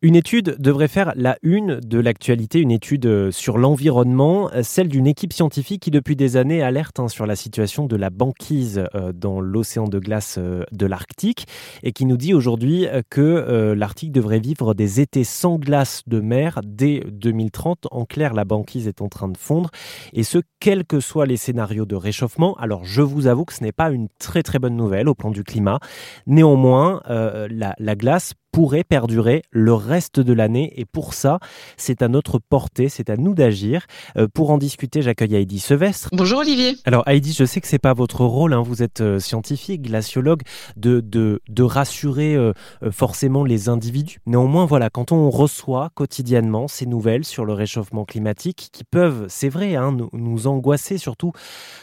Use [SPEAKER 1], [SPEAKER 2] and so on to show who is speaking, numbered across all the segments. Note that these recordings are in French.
[SPEAKER 1] Une étude devrait faire la une de l'actualité, une étude euh, sur l'environnement, euh, celle d'une équipe scientifique qui depuis des années alerte hein, sur la situation de la banquise euh, dans l'océan de glace de l'Arctique et qui nous dit aujourd'hui que l'Arctique devrait vivre des étés sans glace de mer dès 2030. En clair, la banquise est en train de fondre et ce, quels que soient les scénarios de réchauffement. Alors je vous avoue que ce n'est pas une très très bonne nouvelle au plan du climat. Néanmoins, la, la glace pourrait perdurer le reste de l'année. Et pour ça, c'est à notre portée, c'est à nous d'agir. Euh, pour en discuter, j'accueille Heidi Sevestre.
[SPEAKER 2] Bonjour Olivier.
[SPEAKER 1] Alors Heidi, je sais que c'est pas votre rôle, hein. vous êtes euh, scientifique, glaciologue, de, de, de rassurer euh, forcément les individus. Néanmoins, voilà, quand on reçoit quotidiennement ces nouvelles sur le réchauffement climatique qui peuvent, c'est vrai, hein, nous, nous, angoisser, surtout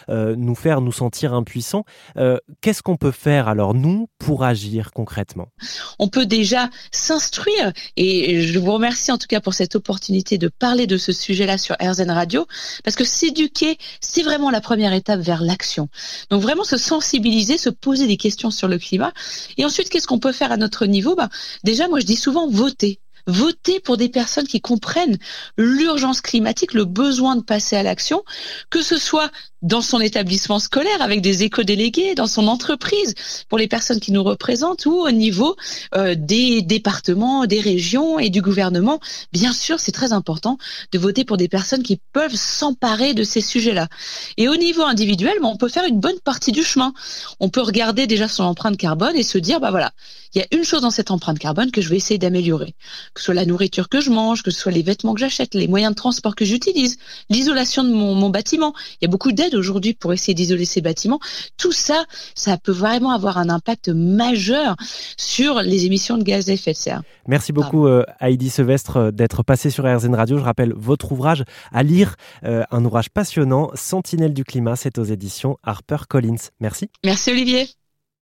[SPEAKER 1] nous faire nous sentir impuissants, qu'est-ce qu'on peut faire alors, nous, pour agir concrètement?
[SPEAKER 2] On peut déjà s'instruire. Et je vous remercie en tout cas pour cette opportunité de parler de ce sujet-là sur RZN Radio, parce que s'éduquer, c'est vraiment la première étape vers l'action. Donc vraiment se sensibiliser, se poser des questions sur le climat. Et ensuite, qu'est-ce qu'on peut faire à notre niveau? Bah, Déjà, moi je dis souvent voter voter pour des personnes qui comprennent l'urgence climatique, le besoin de passer à l'action, que ce soit dans son établissement scolaire avec des éco-délégués, dans son entreprise pour les personnes qui nous représentent ou au niveau euh, des départements, des régions et du gouvernement. Bien sûr, c'est très important de voter pour des personnes qui peuvent s'emparer de ces sujets-là. Et au niveau individuel, on peut faire une bonne partie du chemin. On peut regarder déjà son empreinte carbone et se dire, bah voilà, il y a une chose dans cette empreinte carbone que je vais essayer d'améliorer. Que ce soit la nourriture que je mange, que ce soit les vêtements que j'achète, les moyens de transport que j'utilise, l'isolation de mon, mon bâtiment. Il y a beaucoup d'aides aujourd'hui pour essayer d'isoler ces bâtiments. Tout ça, ça peut vraiment avoir un impact majeur sur les émissions de gaz à effet de serre.
[SPEAKER 1] Merci beaucoup euh, Heidi Sevestre euh, d'être passée sur RZN Radio. Je rappelle votre ouvrage à lire, euh, un ouvrage passionnant, Sentinelle du climat, c'est aux éditions Harper Collins. Merci.
[SPEAKER 2] Merci Olivier.